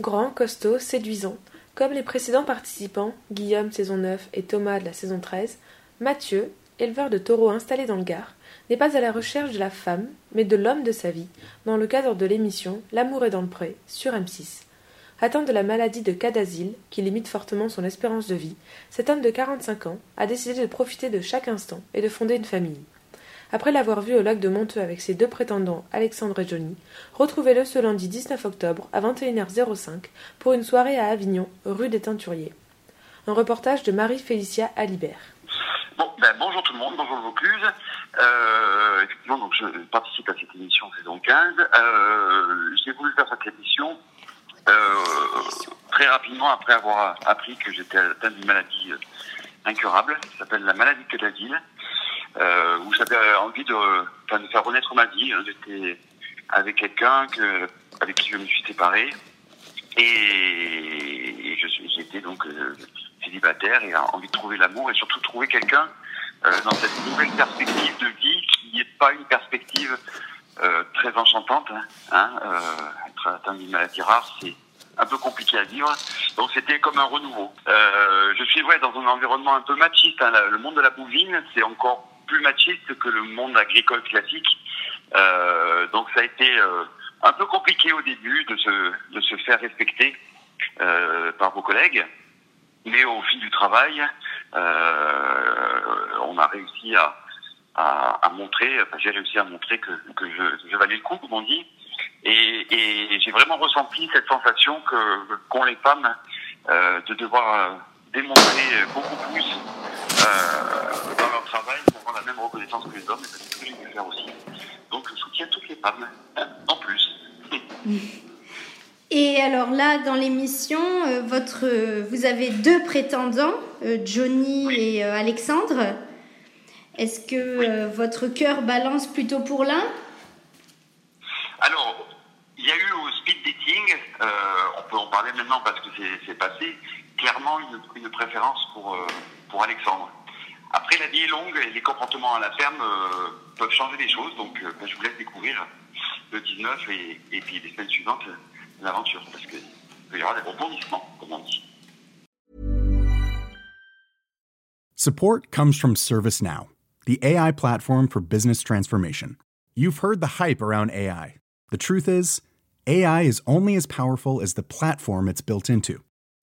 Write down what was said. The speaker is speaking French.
Grand, costaud, séduisant. Comme les précédents participants, Guillaume saison 9 et Thomas de la saison 13, Mathieu, éleveur de taureaux installé dans le Gard, n'est pas à la recherche de la femme, mais de l'homme de sa vie, dans le cadre de l'émission L'amour est dans le pré, sur M6. Atteint de la maladie de Cadazil, qui limite fortement son espérance de vie, cet homme de 45 ans a décidé de profiter de chaque instant et de fonder une famille. Après l'avoir vu au lac de Monteux avec ses deux prétendants, Alexandre et Johnny, retrouvez-le ce lundi 19 octobre à 21h05 pour une soirée à Avignon, rue des Teinturiers. Un reportage de Marie-Félicia Alibert. Bon, ben, bonjour tout le monde, bonjour Vaucluse. Euh, effectivement, donc je participe à cette émission saison 15. Euh, J'ai voulu faire cette émission euh, très rapidement après avoir appris que j'étais atteint d'une maladie incurable, qui s'appelle la maladie de Cadazil, euh, où j'avais envie de, faire renaître ma vie. hein. J'étais avec quelqu'un que, avec qui je me suis séparé et, j'étais donc euh, célibataire et envie de trouver l'amour et surtout trouver quelqu'un euh, dans cette nouvelle perspective de vie qui n'est pas une perspective euh, très enchantante. Hein, hein, euh, être atteint d'une maladie rare, c'est un peu compliqué à vivre. Donc c'était comme un renouveau. Euh, je suis ouais, dans un environnement un peu machiste. Le monde de la bouvine, c'est encore plus machiste que le monde agricole classique. Euh, donc ça a été euh, un peu compliqué au début de se, de se faire respecter euh, par vos collègues. Mais au fil du travail, on a réussi à, à, montrer, j'ai réussi à montrer que, que je, valais le coup, comme on dit. Et, j'ai vraiment ressenti cette sensation que qu'ont les femmes de devoir démontrer beaucoup plus dans leur travail pour avoir la même reconnaissance que les hommes. Et c'est ce que j'ai dû faire aussi. Donc je soutiens toutes les femmes, hein, en plus. Et alors là, dans l'émission, euh, votre, euh, vous avez deux prétendants, euh, Johnny et Alexandre. Est-ce que votre cœur balance plutôt pour l'un? Alors, il y a eu au speed dating, euh, on peut en parler maintenant parce que c'est- c'est passé, clairement une, une préférence pour, euh, pour Alexandre. Après, la vie est longue et les comportements à la ferme euh, peuvent changer les choses, donc euh, ben, je vous laisse découvrir le 19 et, et puis les semaines suivantes euh, l'aventure, parce qu'il peut y avoir des rebondissements, comme on dit. Support comes from ServiceNow, the AI platform for business transformation. You've heard the hype around AI. The truth is, AI is only as powerful as the platform it's built into.